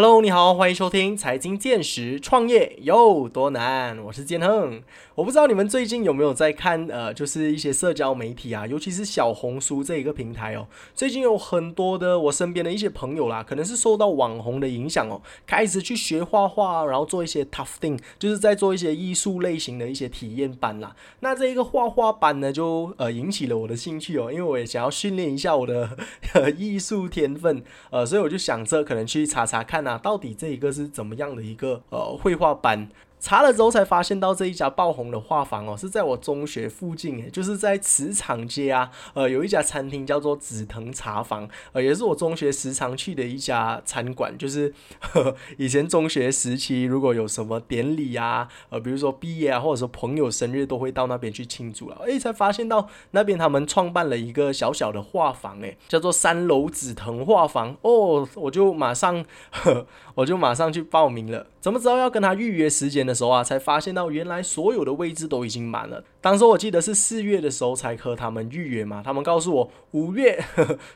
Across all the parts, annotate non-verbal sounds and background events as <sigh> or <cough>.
Hello，你好，欢迎收听财经见识，创业有多难？我是建亨。我不知道你们最近有没有在看，呃，就是一些社交媒体啊，尤其是小红书这一个平台哦。最近有很多的我身边的一些朋友啦，可能是受到网红的影响哦，开始去学画画，然后做一些 tufting，就是在做一些艺术类型的一些体验班啦。那这一个画画班呢，就呃引起了我的兴趣哦，因为我也想要训练一下我的艺术天分，呃，所以我就想着可能去查查看那，到底这一个是怎么样的一个呃绘画班。查了之后才发现到这一家爆红的画房哦，是在我中学附近诶，就是在磁场街啊，呃，有一家餐厅叫做紫藤茶坊，呃，也是我中学时常去的一家餐馆。就是呵 <laughs> 以前中学时期，如果有什么典礼啊，呃，比如说毕业啊，或者说朋友生日，都会到那边去庆祝了。诶，才发现到那边他们创办了一个小小的画坊，诶，叫做三楼紫藤画房哦，我就马上，呵 <laughs> 我就马上去报名了。怎么知道要跟他预约时间的时候啊，才发现到原来所有的位置都已经满了。当时我记得是四月的时候才和他们预约嘛，他们告诉我五月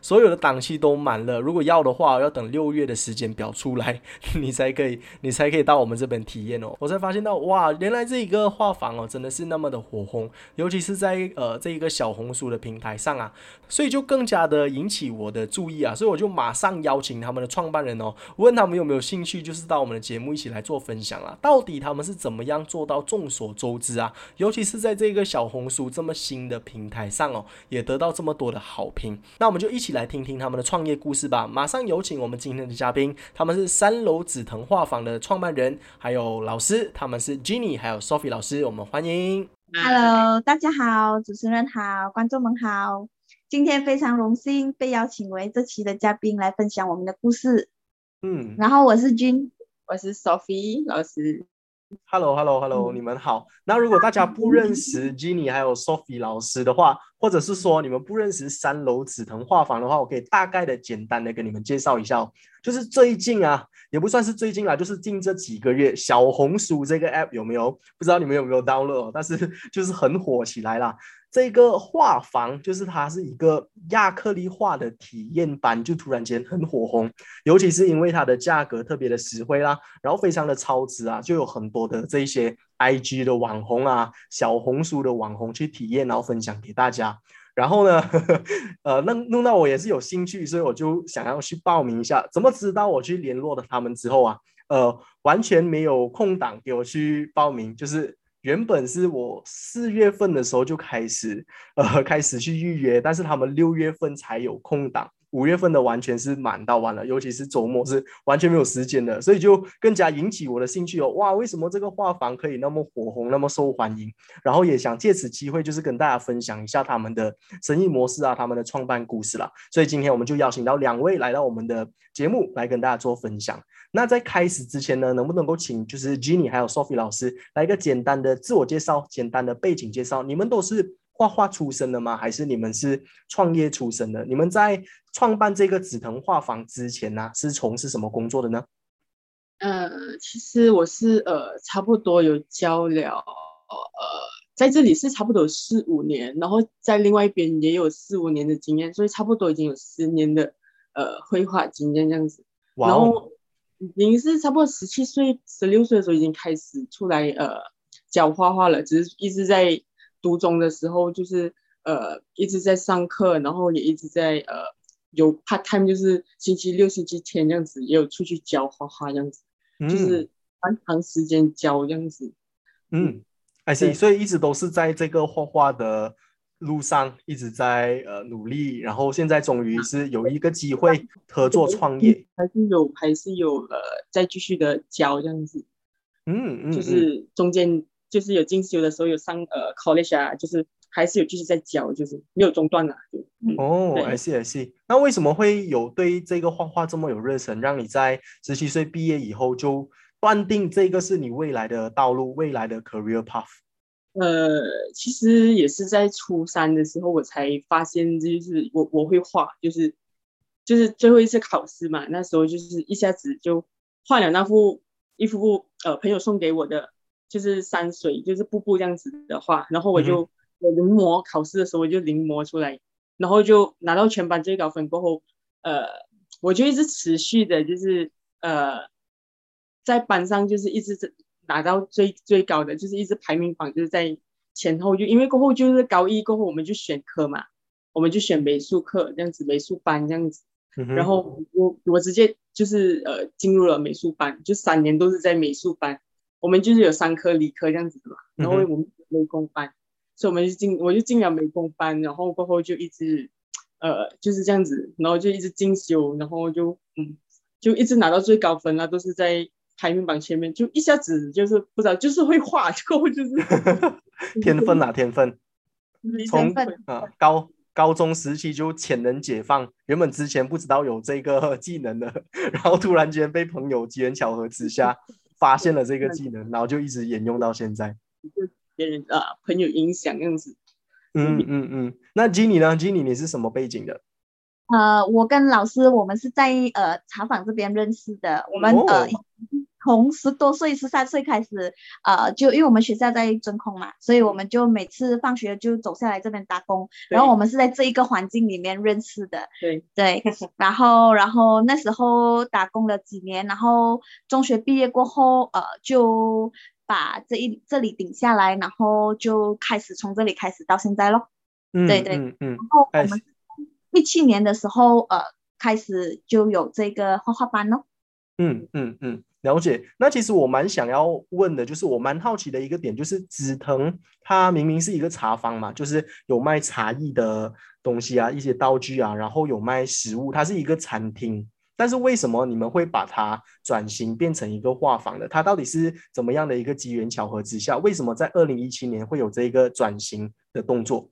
所有的档期都满了，如果要的话要等六月的时间表出来，你才可以，你才可以到我们这边体验哦。我才发现到哇，原来这一个画房哦真的是那么的火红，尤其是在呃这一个小红书的平台上啊，所以就更加的引起我的注意啊，所以我就马上邀请他们的创办人哦，问他们有没有兴趣，就是到我们的节目一起来做分享啊，到底他们是怎么样做到众所周知啊，尤其是在这。个小红书这么新的平台上哦，也得到这么多的好评，那我们就一起来听听他们的创业故事吧。马上有请我们今天的嘉宾，他们是三楼紫藤画坊的创办人，还有老师，他们是 Jenny 还有 Sophie 老师，我们欢迎。Hello，大家好，主持人好，观众们好，今天非常荣幸被邀请为这期的嘉宾来分享我们的故事。嗯，然后我是君，我是 Sophie 老师。Hello，Hello，Hello，你们好。那如果大家不认识 Jenny 还有 Sophie 老师的话，或者是说你们不认识三楼紫藤画坊的话，我可以大概的、简单的跟你们介绍一下。哦就是最近啊，也不算是最近啦，就是近这几个月，小红书这个 App 有没有？不知道你们有没有 download，但是就是很火起来啦。这个画房就是它是一个亚克力画的体验班，就突然间很火红，尤其是因为它的价格特别的实惠啦，然后非常的超值啊，就有很多的这些 IG 的网红啊、小红书的网红去体验，然后分享给大家。然后呢，呵 <laughs> 呵呃，弄弄到我也是有兴趣，所以我就想要去报名一下。怎么知道我去联络了他们之后啊，呃，完全没有空档给我去报名，就是。原本是我四月份的时候就开始，呃，开始去预约，但是他们六月份才有空档。五月份的完全是满到完了，尤其是周末是完全没有时间的，所以就更加引起我的兴趣哦。哇，为什么这个画房可以那么火红，那么受欢迎？然后也想借此机会，就是跟大家分享一下他们的生意模式啊，他们的创办故事啦。所以今天我们就邀请到两位来到我们的节目来跟大家做分享。那在开始之前呢，能不能够请就是 Jenny 还有 Sophie 老师来一个简单的自我介绍，简单的背景介绍？你们都是。画画出身的吗？还是你们是创业出身的？你们在创办这个紫藤画坊之前呢，是从事什么工作的呢？呃，其实我是呃，差不多有教了呃，在这里是差不多四五年，然后在另外一边也有四五年的经验，所以差不多已经有十年的呃绘画经验这样子。然后已经是差不多十七岁、十六岁的时候已经开始出来呃教画画了，只是一直在。读中的时候就是呃一直在上课，然后也一直在呃有 part time，就是星期六、星期天这样子，也有出去教画画这样子，就是蛮长时间教这样子。嗯，I see，所以一直都是在这个画画的路上，一直在呃努力，然后现在终于是有一个机会合作创业，还是有还是有呃在继续的教这样子。嗯嗯，就是中间。就是有进修的时候有上呃 college 啊，就是还是有继续在教，就是没有中断啊。哦，I see I see。那为什么会有对这个画画这么有热忱，让你在十七岁毕业以后就断定这个是你未来的道路，未来的 career path？呃，其实也是在初三的时候我才发现，就是我我会画，就是就是最后一次考试嘛，那时候就是一下子就画了那幅一幅呃朋友送给我的。就是山水，就是瀑布这样子的画，然后我就我临摹考试的时候我就临摹出来，然后就拿到全班最高分过后，呃，我就一直持续的，就是呃，在班上就是一直拿到最最高的，就是一直排名榜就是在前后，就因为过后就是高一过后我们就选科嘛，我们就选美术课这样子，美术班这样子，然后我我直接就是呃进入了美术班，就三年都是在美术班，我们就是有三科理科这样子的嘛，然后我们美工班，所以我们就进我就进了美工班，然后过后就一直呃就是这样子，然后就一直进修，然后就嗯。就一直拿到最高分啊，都是在排名榜前面，就一下子就是不知道，就是会画，就就是 <laughs> 天分啊，天分。从啊高高中时期就潜能解放，原本之前不知道有这个技能的，<laughs> 然后突然间被朋友机缘巧合之下 <laughs> 发现了这个技能，然后就一直沿用到现在。就别人啊朋友影响样子。嗯嗯嗯，那 Jenny 呢？Jenny 你是什么背景的？呃，我跟老师，我们是在呃茶坊这边认识的。我们呃从十多岁、十三岁开始，呃，就因为我们学校在真空嘛，所以我们就每次放学就走下来这边打工。然后我们是在这一个环境里面认识的。对对。然后，然后那时候打工了几年，然后中学毕业过后，呃，就把这一这里顶下来，然后就开始从这里开始到现在咯。嗯，对对。嗯嗯。然后我们。一七年的时候，呃，开始就有这个画画班咯。嗯嗯嗯，了解。那其实我蛮想要问的，就是我蛮好奇的一个点，就是紫藤它明明是一个茶坊嘛，就是有卖茶艺的东西啊，一些道具啊，然后有卖食物，它是一个餐厅。但是为什么你们会把它转型变成一个画坊的？它到底是怎么样的一个机缘巧合之下？为什么在二零一七年会有这个转型的动作？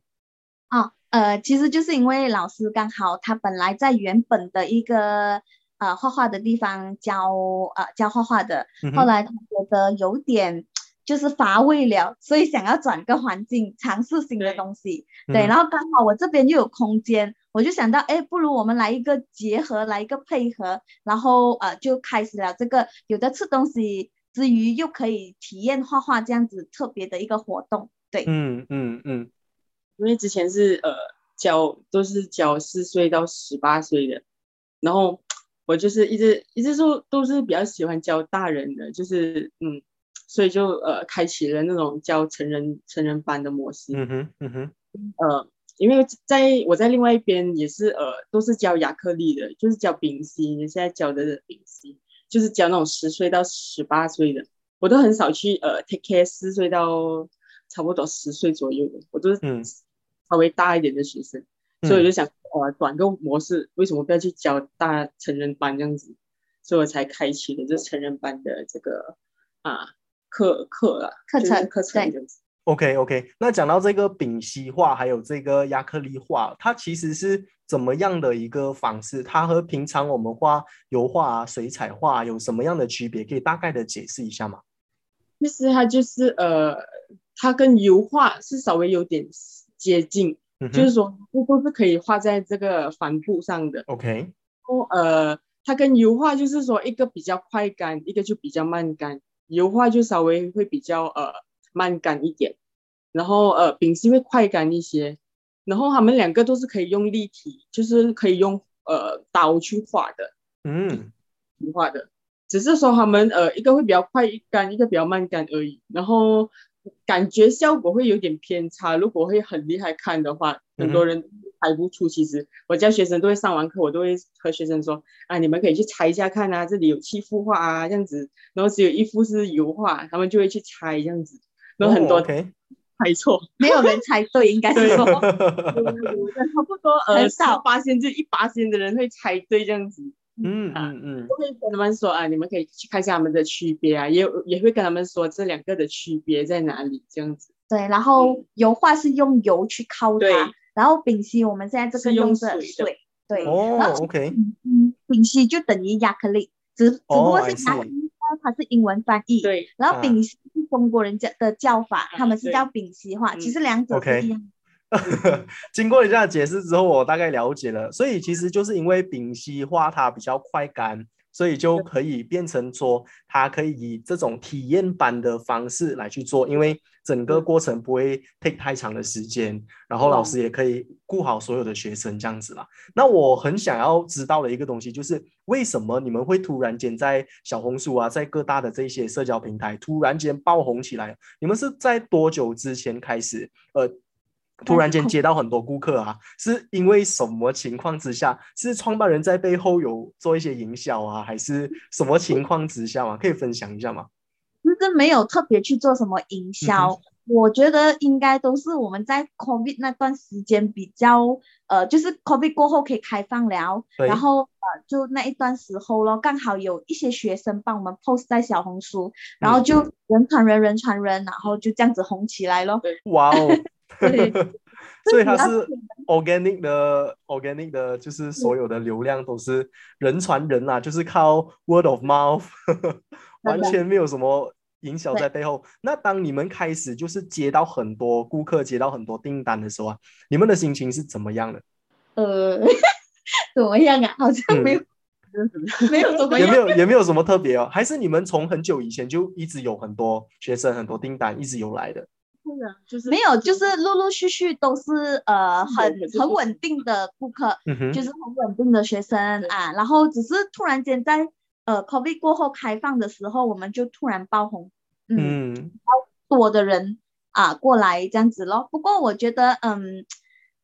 啊。呃，其实就是因为老师刚好他本来在原本的一个呃画画的地方教呃教画画的，后来他觉得有点就是乏味了，所以想要转个环境尝试新的东西。对，然后刚好我这边又有空间，我就想到，哎，不如我们来一个结合，来一个配合，然后呃就开始了这个有的吃东西之余又可以体验画画这样子特别的一个活动。对，嗯嗯嗯。因为之前是呃教都是教四岁到十八岁的，然后我就是一直一直说都是比较喜欢教大人的，就是嗯，所以就呃开启了那种教成人成人班的模式。嗯哼嗯哼。呃，因为在我在另外一边也是呃都是教亚克力的，就是教丙烯，现在教的丙烯就是教那种十岁到十八岁的，我都很少去呃 take care 四岁到差不多十岁左右的，我都是嗯。稍微大一点的学生，所以我就想，呃，短个模式，为什么不要去教大成人班这样子？所以我才开启了这成人班的这个啊课课啊课程课程这样子。OK OK，那讲到这个丙烯画还有这个亚克力画，它其实是怎么样的一个方式？它和平常我们画油画、啊水彩画有什么样的区别？可以大概的解释一下吗？其实它就是呃，它跟油画是稍微有点。接近，就是说，这都是可以画在这个帆布上的。OK，哦，呃，它跟油画就是说，一个比较快干，一个就比较慢干。油画就稍微会比较呃慢干一点，然后呃丙烯会快干一些。然后他们两个都是可以用立体，就是可以用呃刀去画的。嗯，画的，只是说他们呃一个会比较快干，一个比较慢干而已。然后。感觉效果会有点偏差。如果会很厉害看的话，很多人猜不出。其实我教学生都会上完课，我都会和学生说：“啊，你们可以去猜一下看啊，这里有七幅画啊，这样子。然后只有一幅是油画，他们就会去猜这样子。然后很多猜错，<laughs> 没有人猜对，应该是说差不多呃，少八仙就一八仙的人会猜对这样子。”嗯嗯嗯，我会跟他们说啊，你们可以去看一下他们的区别啊，也也会跟他们说这两个的区别在哪里，这样子。对，然后油画是用油去烤它，然后丙烯我们现在这个用的水，对。哦，OK。嗯，丙烯就等于亚克力，只只不过是亚克力它是英文翻译，对。然后丙烯是中国人家的叫法，他们是叫丙烯画，其实两者是一样。<laughs> 经过你这样解释之后，我大概了解了。所以其实就是因为丙烯画它比较快干，所以就可以变成说，它可以以这种体验版的方式来去做，因为整个过程不会 take 太长的时间，然后老师也可以顾好所有的学生这样子啦。那我很想要知道的一个东西就是，为什么你们会突然间在小红书啊，在各大的这些社交平台突然间爆红起来？你们是在多久之前开始？呃？突然间接到很多顾客啊，是因为什么情况之下？是创办人在背后有做一些营销啊，还是什么情况之下嘛？可以分享一下吗？其实没有特别去做什么营销，我觉得应该都是我们在 COVID 那段时间比较，呃，就是 COVID 过后可以开放了，然后呃，就那一段时候咯，刚好有一些学生帮我们 post 在小红书，然后就人传人，人传人，然后就这样子红起来咯。哇哦！<laughs> 所以它是 organic 的，organic 的，就是所有的流量都是人传人啊，就是靠 word of mouth，<laughs> 完全没有什么营销在背后。那当你们开始就是接到很多顾客，接到很多订单的时候啊，你们的心情是怎么样的？呃，<laughs> 怎么样啊？好像没有，没有怎么，也没有也没有什么特别哦。还是你们从很久以前就一直有很多学生，很多订单一直有来的。就是没有，就是陆陆续续都是呃很很稳定的顾客，就是很稳定的学生啊。然后只是突然间在呃 COVID 过后开放的时候，我们就突然爆红，嗯，多的人啊过来这样子咯。不过我觉得嗯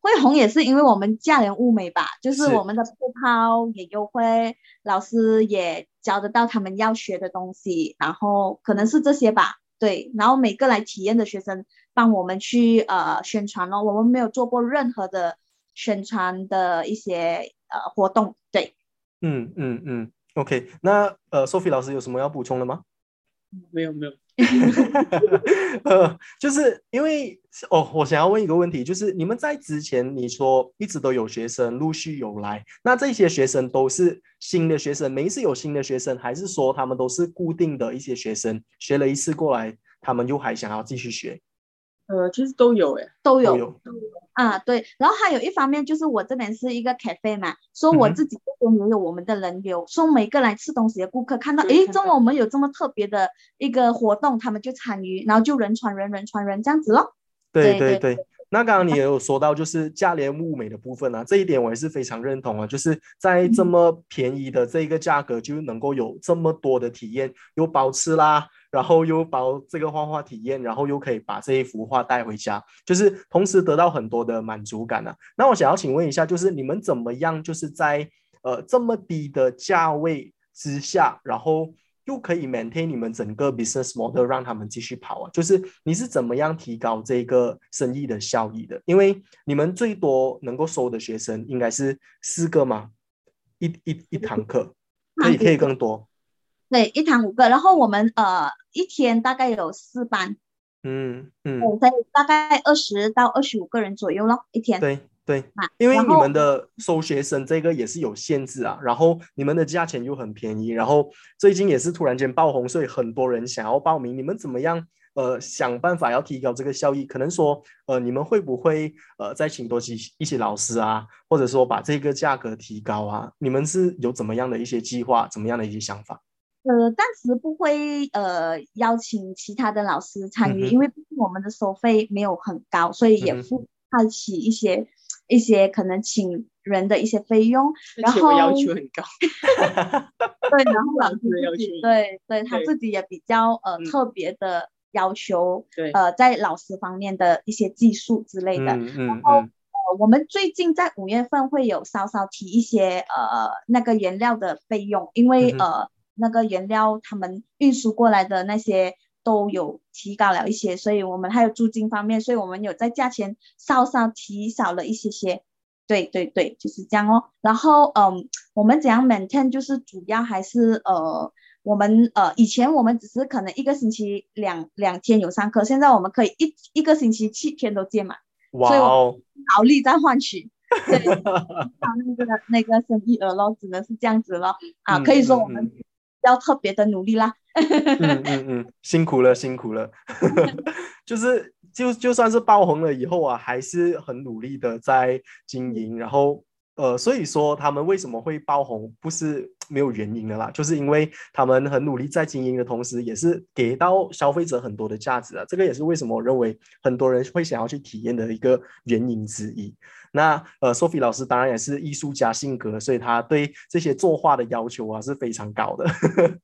会红也是因为我们价廉物美吧，就是我们的配套也优惠，老师也教得到他们要学的东西，然后可能是这些吧。对，然后每个来体验的学生帮我们去呃宣传咯，我们没有做过任何的宣传的一些呃活动。对，嗯嗯嗯，OK，那呃，Sophie 老师有什么要补充的吗？没有没有。哈哈哈呃，就是因为哦，我想要问一个问题，就是你们在之前你说一直都有学生陆续有来，那这些学生都是新的学生，每一次有新的学生，还是说他们都是固定的一些学生，学了一次过来，他们又还想要继续学？呃，其实都有诶，都有。啊，对，然后还有一方面就是我这边是一个 cafe 嘛，说我自己这边也有我们的人流，说每个来吃东西的顾客看到，诶，中午我们有这么特别的一个活动，他们就参与，然后就人传人，人传人这样子咯。对对。对，那刚刚你也有说到，就是价廉物美的部分啊，这一点我也是非常认同啊，就是在这么便宜的这一个价格就能够有这么多的体验，又包吃啦。然后又包这个画画体验，然后又可以把这一幅画带回家，就是同时得到很多的满足感啊。那我想要请问一下，就是你们怎么样，就是在呃这么低的价位之下，然后又可以 maintain 你们整个 business model 让他们继续跑啊？就是你是怎么样提高这个生意的效益的？因为你们最多能够收的学生应该是四个吗？一一一堂课可以可以更多。对，一堂五个，然后我们呃一天大概有四班，嗯嗯，在大概二十到二十五个人左右咯，一天。对对，因为你们的收学生这个也是有限制啊，然后你们的价钱又很便宜，然后最近也是突然间爆红，所以很多人想要报名。你们怎么样？呃，想办法要提高这个效益，可能说呃，你们会不会呃再请多几一些老师啊，或者说把这个价格提高啊？你们是有怎么样的一些计划，怎么样的一些想法？呃，暂时不会呃邀请其他的老师参与，因为我们的收费没有很高，所以也付不起一些一些可能请人的一些费用。然后要求很高。<laughs> 对，然后老师自己对对他自己也比较呃特别的要求，呃在老师方面的一些技术之类的。然后呃我们最近在五月份会有稍稍提一些呃那个原料的费用，因为呃。那个原料他们运输过来的那些都有提高了一些，所以我们还有租金方面，所以我们有在价钱稍稍提少了一些些。对对对，就是这样哦。然后嗯，我们怎样 maintain 就是主要还是呃，我们呃以前我们只是可能一个星期两两天有上课，现在我们可以一一个星期七天都见满。哇哦！劳力在换取。对，那个那个生意额咯，只能是这样子咯。啊，可以说我们。要特别的努力啦，<laughs> 嗯嗯嗯，辛苦了辛苦了，<laughs> 就是就就算是爆红了以后啊，还是很努力的在经营，然后呃，所以说他们为什么会爆红，不是没有原因的啦，就是因为他们很努力在经营的同时，也是给到消费者很多的价值啊。这个也是为什么我认为很多人会想要去体验的一个原因之一。那呃，Sophie 老师当然也是艺术家性格，所以他对这些作画的要求啊是非常高的。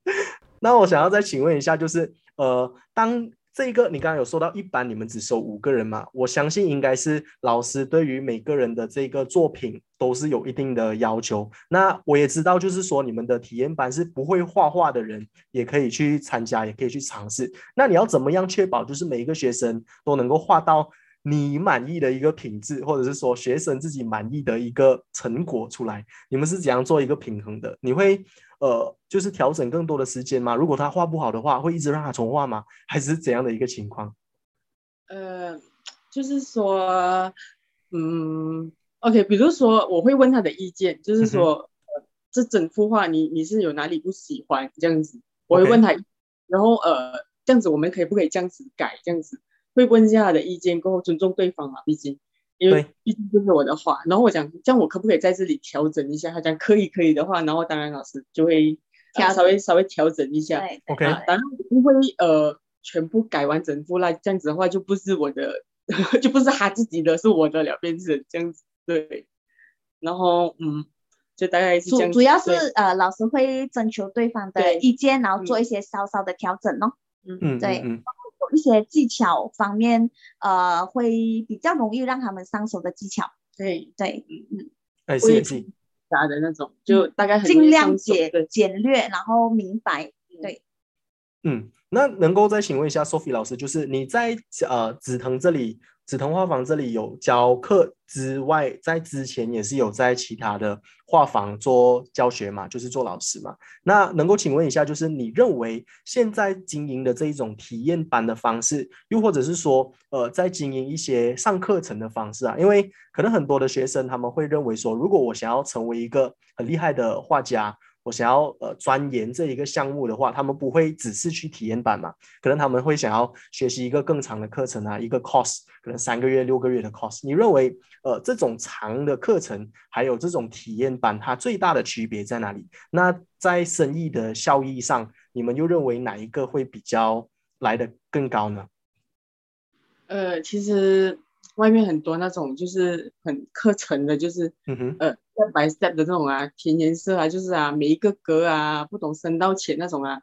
<laughs> 那我想要再请问一下，就是呃，当这个你刚刚有说到，一般你们只收五个人嘛？我相信应该是老师对于每个人的这个作品都是有一定的要求。那我也知道，就是说你们的体验班是不会画画的人也可以去参加，也可以去尝试。那你要怎么样确保，就是每一个学生都能够画到你满意的一个品质，或者是说学生自己满意的一个成果出来？你们是怎样做一个平衡的？你会？呃，就是调整更多的时间吗？如果他画不好的话，会一直让他重画吗？还是怎样的一个情况？呃，就是说，嗯，OK，比如说我会问他的意见，就是说，呃，这整幅画你你是有哪里不喜欢这样子？我会问他，然后呃，这样子我们可以不可以这样子改？这样子会问一下他的意见，过后尊重对方嘛，毕竟。因为毕竟这是我的话，然后我讲，这样我可不可以在这里调整一下？他讲可以，可以的话，然后当然老师就会调稍微稍微调整一下。OK，当然不会呃全部改完整副啦，这样子的话就不是我的，<laughs> 就不是他自己的，是我的了，变成这样子。对，然后嗯，就大概是这样。主主要是呃老师会征求对方的意见，然后做一些稍稍的调整哦。嗯嗯，对。一些技巧方面，呃，会比较容易让他们上手的技巧。对对，嗯嗯，哎，是是，啥的那种，就大概尽量简简略，然后明白。对，嗯，那能够再请问一下 Sophie 老师，就是你在呃紫藤这里。紫藤画坊这里有教课之外，在之前也是有在其他的画坊做教学嘛，就是做老师嘛。那能够请问一下，就是你认为现在经营的这一种体验班的方式，又或者是说，呃，在经营一些上课程的方式啊？因为可能很多的学生他们会认为说，如果我想要成为一个很厉害的画家。我想要呃钻研这一个项目的话，他们不会只是去体验版嘛？可能他们会想要学习一个更长的课程啊，一个 course，可能三个月、六个月的 course。你认为呃这种长的课程还有这种体验班，它最大的区别在哪里？那在生意的效益上，你们又认为哪一个会比较来的更高呢？呃，其实。外面很多那种就是很课程的，就是嗯呃 step by step 的这种啊，填颜色啊，就是啊每一个格啊，不懂深到浅那种啊，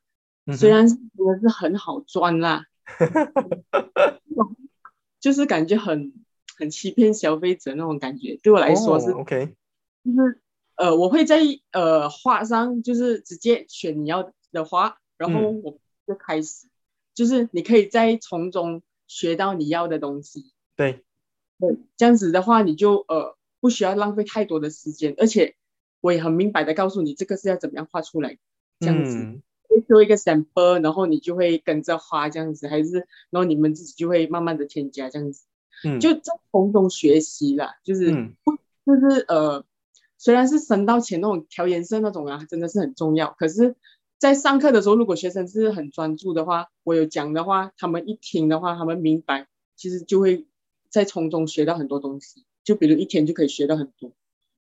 虽然真的是很好赚啦，<laughs> 就是感觉很很欺骗消费者那种感觉，对我来说是 OK，就是呃我会在呃画上就是直接选你要的画，然后我就开始，就是你可以在从中学到你要的东西，对。对，这样子的话，你就呃不需要浪费太多的时间，而且我也很明白的告诉你，这个是要怎么样画出来，这样子，做一个 sample，然后你就会跟着画这样子，还是然后你们自己就会慢慢的添加这样子，嗯，就在从中学习啦，就是不就是呃，虽然是升到前那种调颜色那种啊，真的是很重要，可是，在上课的时候，如果学生是很专注的话，我有讲的话，他们一听的话，他们明白，其实就会。在从中学到很多东西，就比如一天就可以学到很多，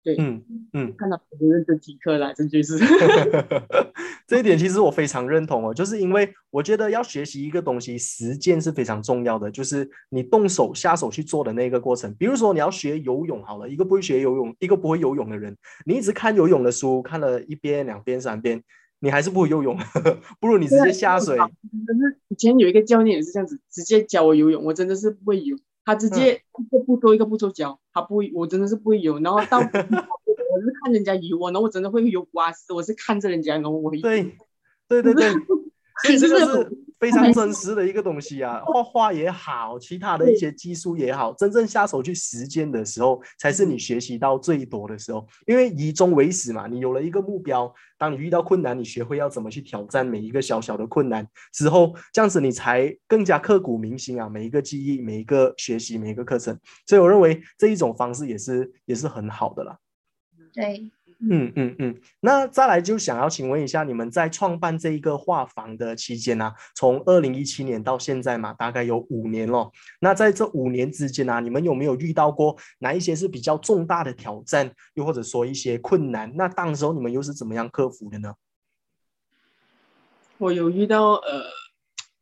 对，嗯嗯，看到很认真听课啦，真就是，<laughs> <laughs> 这一点其实我非常认同哦，就是因为我觉得要学习一个东西，实践是非常重要的，就是你动手下手去做的那个过程。比如说你要学游泳，好了，一个不会学游泳，一个不会游泳的人，你一直看游泳的书，看了一遍、两遍、三遍，你还是不会游泳，<laughs> 不如你直接下水。可是以前有一个教练也是这样子，直接教我游泳，我真的是不会游。他直接一个步骤一个步骤教，他不会，我真的是不会游。然后到 <laughs> 我是看人家游，然后我真的会游蛙式，我是看着人家，然后我会。对，对对对，<laughs> 其实是。非常真实的一个东西啊，<laughs> 画画也好，其他的一些技术也好，真正下手去实践的时候，才是你学习到最多的时候。因为以终为始嘛，你有了一个目标，当你遇到困难，你学会要怎么去挑战每一个小小的困难之后，这样子你才更加刻骨铭心啊！每一个记忆，每一个学习，每一个课程。所以我认为这一种方式也是也是很好的啦。对，嗯嗯嗯，那再来就想要请问一下，你们在创办这一个画坊的期间呢，从二零一七年到现在嘛，大概有五年了。那在这五年之间呢，你们有没有遇到过哪一些是比较重大的挑战，又或者说一些困难？那当时候你们又是怎么样克服的呢？我有遇到呃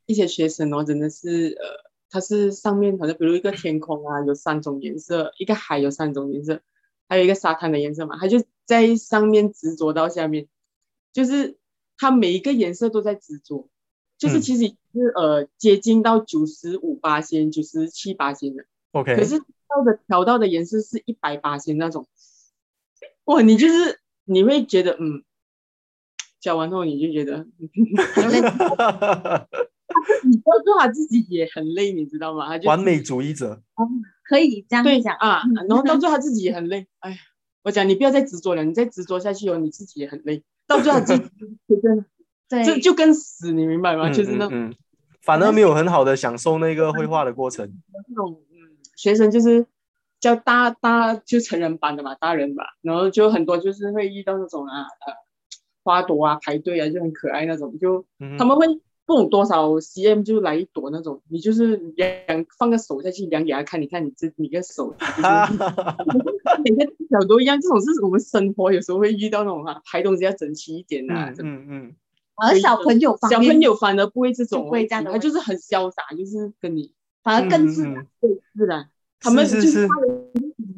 一些学生哦，真的是呃，他是上面好像比如一个天空啊，有三种颜色，一个海有三种颜色。还有一个沙滩的颜色嘛，他就在上面执着到下面，就是他每一个颜色都在执着，就是其实是呃接近到九十五八仙、九十七八仙的。OK。可是到的调到的颜色是一百八仙那种，哇，你就是你会觉得嗯，讲完后你就觉得，你到最后他自己也很累，你知道吗？他就完美主义者。<laughs> 可以这样讲啊，然后到最后他自己也很累。哎呀，我讲你不要再执着了，你再执着下去哦，你自己也很累。到最后自己真的，对，就就跟死，你明白吗？就是那嗯，反而没有很好的享受那个绘画的过程。那种嗯，学生就是叫大大就成人班的嘛，大人吧，然后就很多就是会遇到那种啊呃花朵啊排队啊就很可爱那种，就他们会。不懂多少 cm 就来一朵那种，你就是量放个手下去量给他看，你看你这你个手，<laughs> 每个小都一样。这种是我们生活有时候会遇到那种哈，拍东西要整齐一点呐。嗯嗯。而小朋友小朋友反而不会这种，不会这样的，他就是很潇洒，就是跟你反而更自然，更自然。他们就是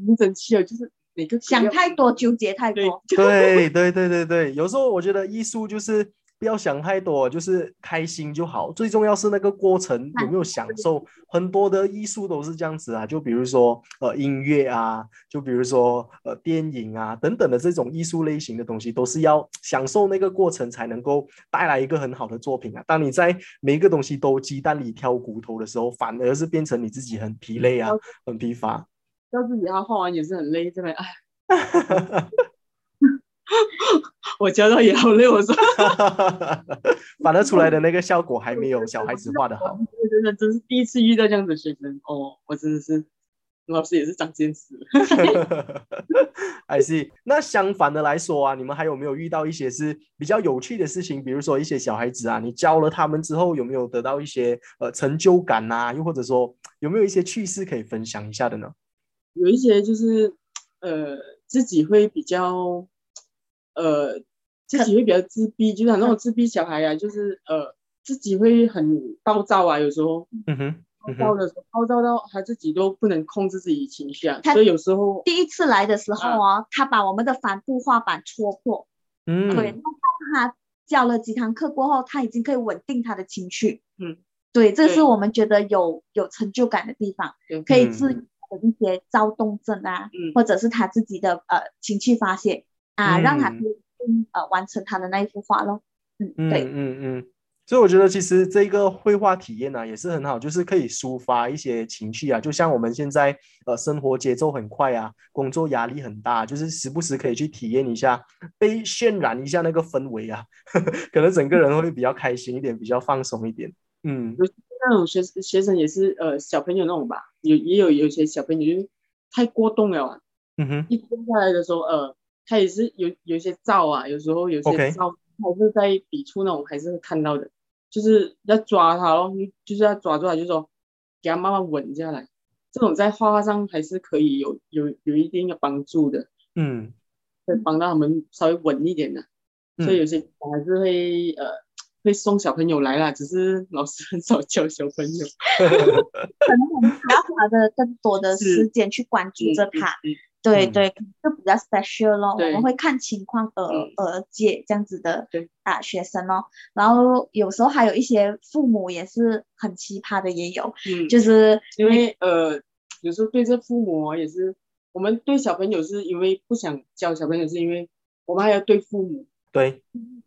很整齐哦，就是每个想太多，纠结太多。对对对对对，有时候我觉得艺术就是。不要想太多，就是开心就好。最重要是那个过程有没有享受。很多的艺术都是这样子啊，就比如说呃音乐啊，就比如说呃电影啊等等的这种艺术类型的东西，都是要享受那个过程才能够带来一个很好的作品啊。当你在每一个东西都鸡蛋里挑骨头的时候，反而是变成你自己很疲累啊，很疲乏。要自己要画完也是很累，真的哎。<laughs> <laughs> 我教到也好累，我说，反而出来的那个效果还没有小孩子画的好。真的，真是第一次遇到这样的学生哦，我真的是，老师也是长见识。<laughs> 还是那相反的来说啊，你们还有没有遇到一些是比较有趣的事情？比如说一些小孩子啊，你教了他们之后，有没有得到一些呃成就感呐？又或者说有没有一些趣事可以分享一下的呢？有一些就是呃自己会比较。呃，自己会比较自闭，就像那种自闭小孩呀，就是呃，自己会很暴躁啊，有时候，嗯哼，暴躁的时候，暴躁到他自己都不能控制自己情绪啊，所以有时候第一次来的时候啊，他把我们的帆布画板戳破，嗯，对，那他教了几堂课过后，他已经可以稳定他的情绪，嗯，对，这是我们觉得有有成就感的地方，可以治愈一些躁动症啊，或者是他自己的呃情绪发泄。啊，让他嗯呃完成他的那一幅画咯。嗯，对，嗯嗯，所以我觉得其实这个绘画体验呢也是很好，就是可以抒发一些情绪啊。就像我们现在呃生活节奏很快啊，工作压力很大，就是时不时可以去体验一下，被渲染一下那个氛围啊，<laughs> 可能整个人会比较开心一点，比较放松一点。嗯，那种学学生也是呃小朋友那种吧，有也有有些小朋友就是太过动了，嗯哼，一蹲下来的时候呃。他也是有有一些照啊，有时候有些照还是在笔触那种还是会看到的，就是要抓他咯，就是要抓住他，就说给他慢慢稳下来。这种在画画上还是可以有有有一定的帮助的，嗯，会帮到他们稍微稳一点的。所以有些我还是会呃会送小朋友来啦，只是老师很少教小朋友，可能我们要花的更多的 <laughs> 时间去关注着他。对对，就比较 special 咯，我们会看情况而而接这样子的啊学生咯，然后有时候还有一些父母也是很奇葩的也有，就是因为呃有时候对这父母也是，我们对小朋友是因为不想教小朋友，是因为我们还要对父母，对，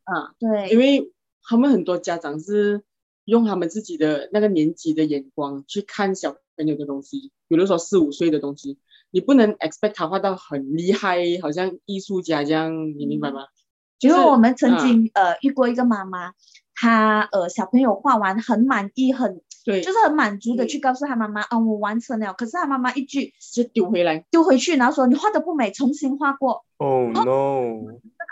啊对，因为他们很多家长是用他们自己的那个年纪的眼光去看小朋友的东西，比如说四五岁的东西。你不能 expect 他画到很厉害，好像艺术家这样，你明白吗？因为我们曾经呃遇过一个妈妈，她呃小朋友画完很满意，很对，就是很满足的去告诉她妈妈，哦，我完成了。可是她妈妈一句就丢回来，丢回去，然后说你画的不美，重新画过。哦 no！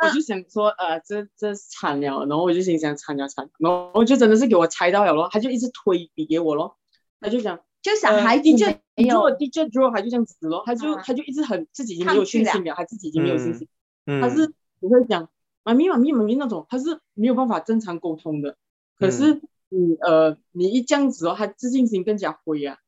我就想说，呃，这这惨了，然后我就心想惨了惨，然后我就真的是给我猜到了咯，他就一直推笔给我咯，他就讲，就小孩子就没有 draw DJ draw，他就这样子咯，他就他就一直很自己已经没有信心了，他自己已经没有信心，他是不会讲妈咪妈咪妈咪那种，他是没有办法正常沟通的，可是。你呃，你一这样子哦，他自信心更加灰啊，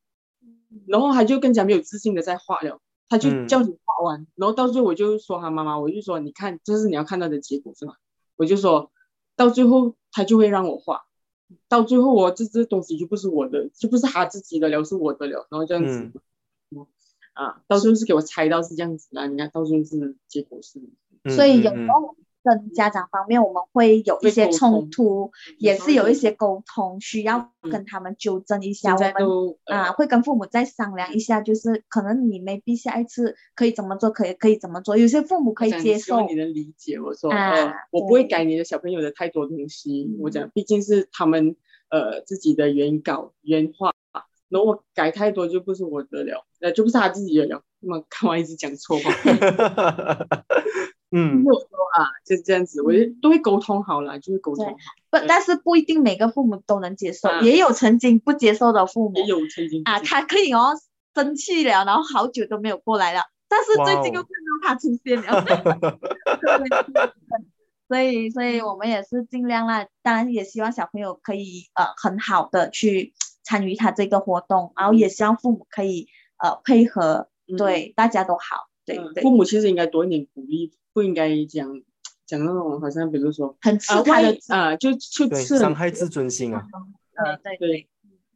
然后他就更加没有自信的在画了，他就叫你画完，然后到最后我就说他妈妈，我就说你看，这是你要看到的结果是吗？我就说到最后他就会让我画，到最后我这这东西就不是我的，就不是他自己的了，是我的了，然后这样子，啊，到最后是给我猜到是这样子的，你看到最后是结果是，所以有时候。跟家长方面，我们会有一些冲突，也是有一些沟通，需要跟他们纠正一下。我们啊，会跟父母再商量一下，就是可能你 maybe 下一次可以怎么做，可以可以怎么做。有些父母可以接受，你能理解。我说，呃，我不会改你的小朋友的太多东西。我讲，毕竟是他们呃自己的原稿原话，然后我改太多就不是我的了，呃，就不是他自己的了。那么干嘛一直讲错话？<laughs> 嗯，我说啊，就是这样子，我觉得都会沟通好了，就是沟通。好。不，但是不一定每个父母都能接受，也有曾经不接受的父母，也有曾经啊，他可以哦，生气了，然后好久都没有过来了，但是最近又看到他出现了。<laughs> 所以，所以我们也是尽量啦，当然也希望小朋友可以呃很好的去参与他这个活动，然后也希望父母可以呃配合，对大家都好。对，父母其实应该多一点鼓励。不应该讲 <tsk> 讲那种好像比如说很吃他的啊，就去吃伤害自尊心啊。呃，对对，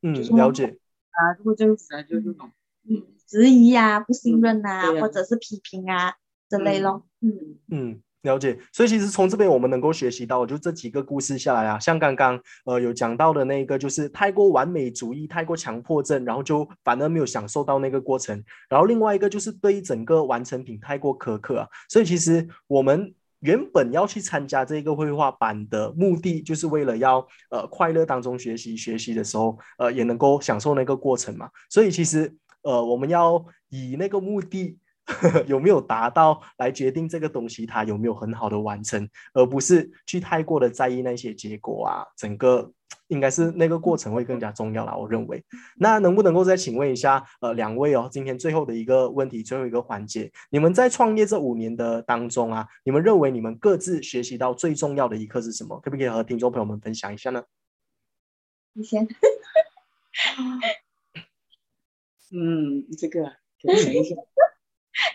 嗯，了解。啊，如果这样子啊，就这种。嗯。质疑啊、不信任啊，或者是批评啊之类咯。嗯。嗯。了解，所以其实从这边我们能够学习到，就这几个故事下来啊，像刚刚呃有讲到的那个，就是太过完美主义、太过强迫症，然后就反而没有享受到那个过程。然后另外一个就是对整个完成品太过苛刻啊。所以其实我们原本要去参加这个绘画班的目的，就是为了要呃快乐当中学习，学习的时候呃也能够享受那个过程嘛。所以其实呃我们要以那个目的。<laughs> 有没有达到来决定这个东西它有没有很好的完成，而不是去太过的在意那些结果啊。整个 <tsk> 应该是那个过程会更加重要啦，我认为。那能不能够再请问一下，呃，两位哦，今天最后的一个问题，最后一个环节，你们在创业这五年的当中啊，你们认为你们各自学习到最重要的一课是什么？可不可以和听众朋友们分享一下呢？你先。<laughs> 嗯，这个想一下。<laughs>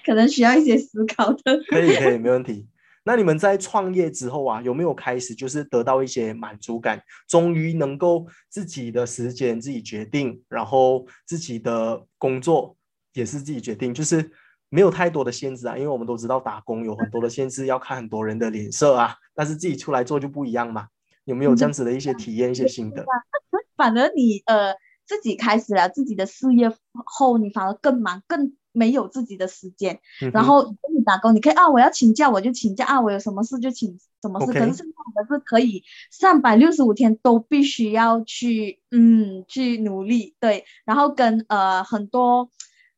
可能需要一些思考的，可以可以没问题。那你们在创业之后啊，有没有开始就是得到一些满足感？终于能够自己的时间自己决定，然后自己的工作也是自己决定，就是没有太多的限制啊。因为我们都知道打工有很多的限制，要看很多人的脸色啊。但是自己出来做就不一样嘛。有没有这样子的一些体验、一些心得？<laughs> 反而你呃自己开始了自己的事业后，你反而更忙更。没有自己的时间，然后你打工，你可以啊，我要请假我就请假啊，我有什么事就请什么事。可是现在我们是可以三百六十五天都必须要去，嗯，去努力，对，然后跟呃很多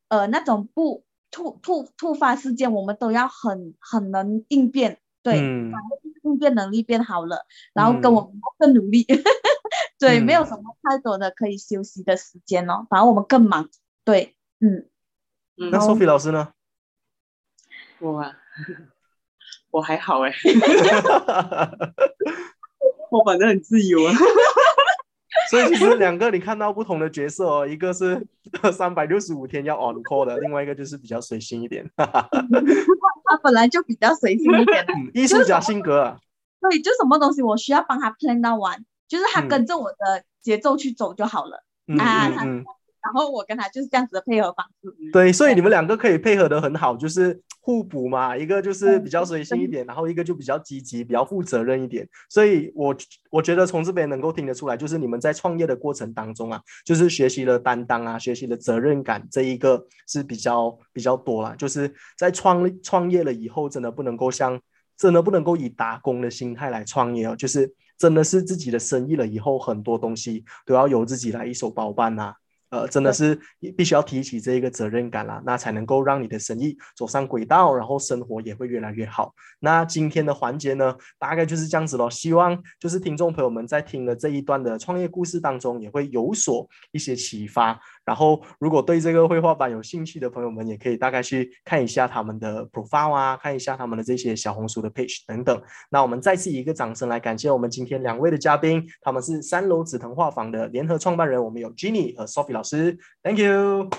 呃那种不突突突发事件，我们都要很很能应变，对，应变能力变好了，然后跟我们更努力，<laughs> 对，没有什么太多的可以休息的时间哦，反而我们更忙，对，嗯。那 Sophie 老师呢？我啊，<laughs> 我还好哎，<laughs> 我反正很自由啊。<laughs> 所以其实两个你看到不同的角色哦，一个是三百六十五天要 on call 的，另外一个就是比较随心一点。他本来就比较随性一点，艺术家性格啊。对，就什么东西我需要帮他 plan 到完，就是他跟着我的节奏去走就好了啊。然后我跟他就是这样子的配合方式。对，所以你们两个可以配合的很好，就是互补嘛。一个就是比较随性一点，然后一个就比较积极、比较负责任一点。所以，我我觉得从这边能够听得出来，就是你们在创业的过程当中啊，就是学习了担当啊，学习了责任感，这一个是比较比较多啦。就是在创创业了以后，真的不能够像真的不能够以打工的心态来创业哦，就是真的是自己的生意了以后，很多东西都要由自己来一手包办呐。呃，真的是必须要提起这一个责任感啦，那才能够让你的生意走上轨道，然后生活也会越来越好。那今天的环节呢，大概就是这样子咯。希望就是听众朋友们在听了这一段的创业故事当中，也会有所一些启发。然后，如果对这个绘画班有兴趣的朋友们，也可以大概去看一下他们的 profile 啊，看一下他们的这些小红书的 page 等等。那我们再次以一个掌声来感谢我们今天两位的嘉宾，他们是三楼紫藤画坊的联合创办人，我们有 Jenny 和 Sophie 老师，Thank you。